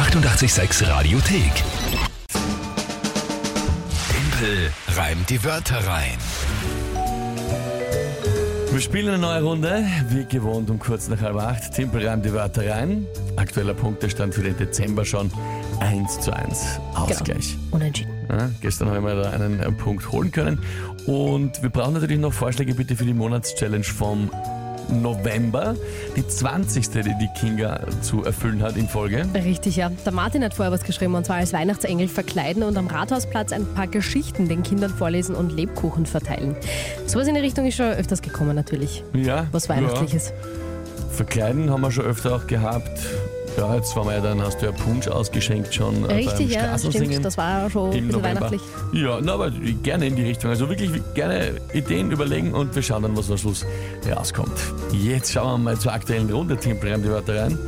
886 Radiothek. Tempel reimt die Wörter rein. Wir spielen eine neue Runde, wie gewohnt um kurz nach halb acht. Timpel reimt die Wörter rein. Aktueller Punktestand für den Dezember schon 1 zu 1. Ausgleich. Unentschieden. Ja, gestern haben wir da einen äh, Punkt holen können. Und wir brauchen natürlich noch Vorschläge bitte für die Monatschallenge vom November. Die 20. die die Kinga zu erfüllen hat in Folge. Richtig, ja. Der Martin hat vorher was geschrieben und zwar als Weihnachtsengel verkleiden und am Rathausplatz ein paar Geschichten den Kindern vorlesen und Lebkuchen verteilen. Sowas in die Richtung ist schon öfters gekommen natürlich. Ja. Was Weihnachtliches. Ja. Verkleiden haben wir schon öfter auch gehabt. Ja, jetzt waren wir ja dann, hast du ja Punsch ausgeschenkt schon äh, Richtig, beim ja, Straßensingen stimmt. Das war ja schon ein im bisschen November. weihnachtlich. Ja, na, aber gerne in die Richtung. Also wirklich gerne Ideen überlegen und wir schauen dann, was am Schluss rauskommt. Jetzt schauen wir mal zur aktuellen Runde, Team die Wörter rein.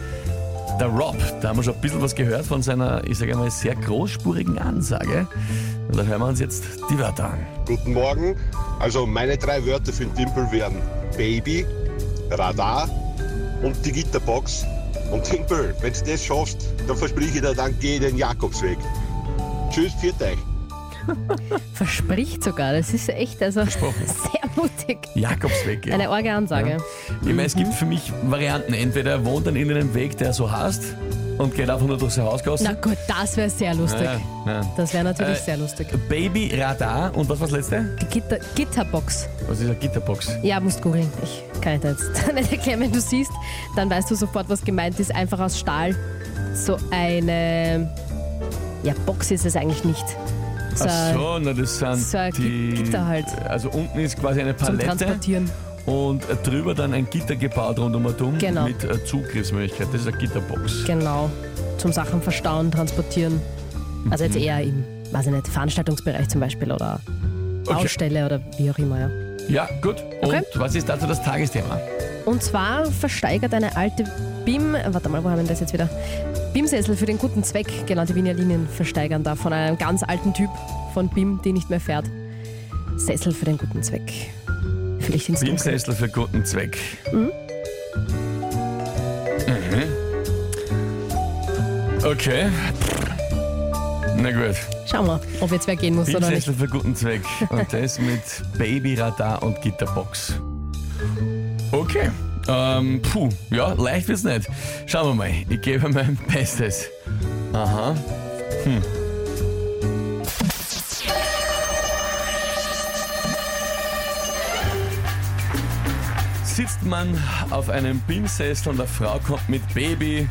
Der Rob, da haben wir schon ein bisschen was gehört von seiner, ich sage mal, sehr großspurigen Ansage. Und da hören wir uns jetzt die Wörter an. Guten Morgen. Also meine drei Wörter für den Timpel wären Baby, Radar und die Gitterbox. Und Timpel, wenn du das schaffst, dann verspreche ich dir, dann geh den Jakobsweg. Tschüss, viert euch. Verspricht sogar. Das ist echt also Versprochen. sehr mutig. Jakobsweg. ja. Eine arge Ansage. Ich meine, es gibt für mich Varianten. Entweder er wohnt dann in einem Weg, der so heißt und geht einfach nur durch sein Haus Na gut, das wäre sehr lustig. Ja, ja. Das wäre natürlich Äh, sehr lustig. Baby, Radar und was war das letzte? Die Gitter Gitterbox. Was ist eine Gitterbox? Ja, musst googeln. Ich kann dir jetzt nicht erklären, wenn du siehst, dann weißt du sofort, was gemeint ist. Einfach aus Stahl. So eine. Ja, Box ist es eigentlich nicht. So, Ach so, na das sind so ein die... Gitter halt. Also unten ist quasi eine zum Palette Transportieren. Und drüber dann ein Gitter gebaut rundum und um Genau. mit äh, Zugriffsmöglichkeit. Das ist eine Gitterbox. Genau. Zum Sachen verstauen, transportieren. Also Mhm. jetzt eher im, weiß ich nicht, Veranstaltungsbereich zum Beispiel oder Okay. Baustelle oder wie auch immer, ja. Ja, gut. Und Okay. was ist dazu das Tagesthema? Und zwar versteigert eine alte BIM, warte mal, wo haben wir das jetzt wieder? BIM-Sessel für den guten Zweck, genau, die Wiener Linien versteigern da von einem ganz alten Typ von BIM, die nicht mehr fährt. Sessel für den guten Zweck. Vielleicht ins Dunkel. Beamsessel für guten Zweck. Mhm. Okay. Na gut. Schauen wir, ob jetzt wer gehen muss oder nicht. Für guten Zweck. Und das mit Babyradar und Gitterbox. Okay. Ähm, puh, ja, leicht wird's nicht. Schauen wir mal. Ich gebe mein Bestes. Aha. Hm. Sitzt man auf einem Bimsessel und eine Frau kommt mit Baby,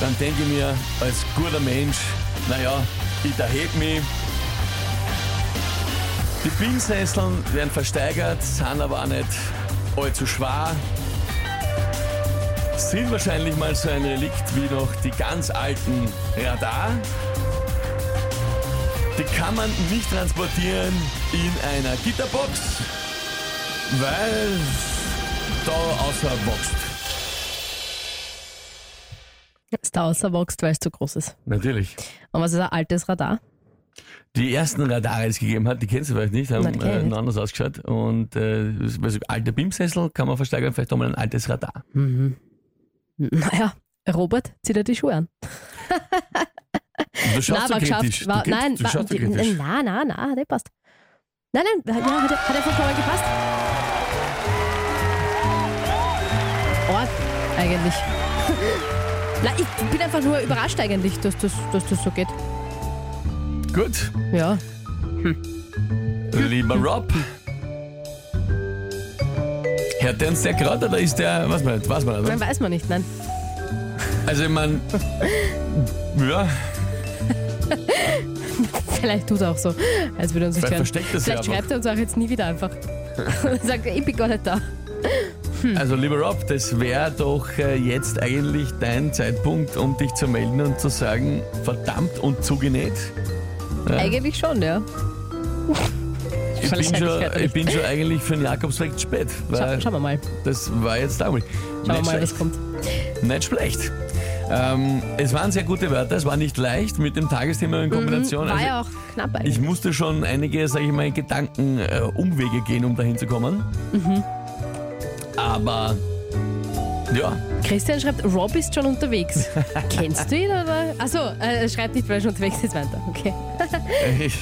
dann denke ich mir als guter Mensch, naja, ich erhebe mich. Die Bimsesseln werden versteigert, sind aber auch nicht allzu schwer. Sind wahrscheinlich mal so ein Relikt wie noch die ganz alten Radar. Die kann man nicht transportieren in einer Gitterbox, weil da außer wächst. Ist da außer wächst, weil es zu groß ist. Natürlich. Und was ist ein altes Radar? Die ersten Radare, die es gegeben hat, die kennst du vielleicht nicht, haben Nein, äh, anders ausgeschaut. Und äh, also alte BIM-Sessel kann man versteigern, vielleicht auch mal ein altes Radar. Naja, Robert, zieh dir die Schuhe an. Du schaust so war kritisch. War, du, nein, du war, schaust so kritisch. nein, nein, nein, der passt. Nein, nein, ja, hat, er- hat einfach mal gepasst. Oh, eigentlich. Na, ich bin einfach nur überrascht eigentlich, dass das, dass das so geht. Gut, Ja. lieber Rob. Hört der uns der gerade oder ist der, was man nicht, weiß man nicht. Nein, weiß man nicht, nein. Also ich meine, ja, Vielleicht tut er auch so, als würde er uns nicht Vielleicht hören. versteckt er Vielleicht schreibt er uns auch jetzt nie wieder einfach. Und sagt, ich bin gar nicht da. Also lieber Rob, das wäre doch äh, jetzt eigentlich dein Zeitpunkt, um dich zu melden und zu sagen, verdammt und zugenäht. Ja. Eigentlich schon, ja. Ich bin, schon, ich bin schon eigentlich für den Jakobsweg zu spät. Schau, schauen wir mal. Das war jetzt damals. Schauen wir mal, schlecht. was kommt. Nicht schlecht. Ähm, es waren sehr gute Wörter, es war nicht leicht mit dem Tagesthema in Kombination. War Also ja auch knapp eigentlich. ich musste schon einige, sage ich mal, Gedanken, äh, Umwege gehen, um dahin zu kommen. Mhm. Aber Ja, Christian schreibt, Rob ist schon unterwegs. Kennst du ihn oder? Achso, äh, er schreibt nicht, weil er schon unterwegs ist weiter. Okay.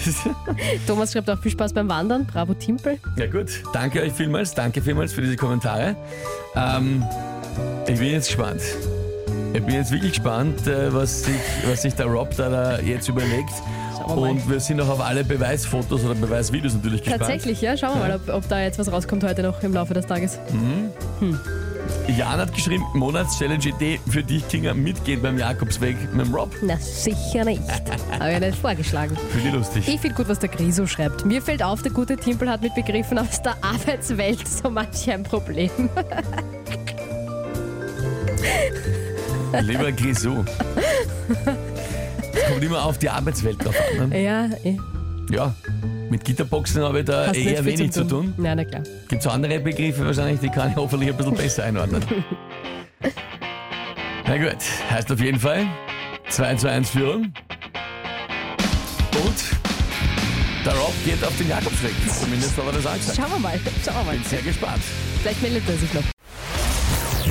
Thomas schreibt auch viel Spaß beim Wandern. Bravo Timpel. ja gut. Danke euch vielmals, danke vielmals für diese Kommentare. Ähm, ich bin jetzt gespannt. Ich bin jetzt wirklich gespannt, äh, was sich, was sich der Rob da, da jetzt überlegt. Mal. Und wir sind auch auf alle Beweisfotos oder Beweisvideos natürlich gespannt. Tatsächlich, ja. Schauen wir mal, ob, ob da jetzt was rauskommt heute noch im Laufe des Tages. Jan hat geschrieben, Monatschallenge-Idee für dich, Kinga, mitgehen beim Jakobsweg mit dem Rob. Na, sicher nicht. Habe ich nicht vorgeschlagen. Finde ich lustig. Ich finde gut, was der Griso schreibt. Mir fällt auf, der gute Timpel hat mit Begriffen aus der Arbeitswelt so manch ein Problem. Lieber Grisou. Es kommt immer auf die Arbeitswelt drauf an. Ne? Ja, eh. Ja, mit Gitterboxen habe ich da Hast nicht eher wenig zu tun. Nein, na klar. Gibt es andere Begriffe wahrscheinlich, die kann ich hoffentlich ein bisschen besser einordnen. Na gut, heißt auf jeden Fall 2 zu 1 Führung. Und der Rob geht auf den Jakobsweg. Zumindest hat er das angesagt. Schauen wir mal. Schauen wir mal. Bin sehr gespannt. Vielleicht meldet er sich noch.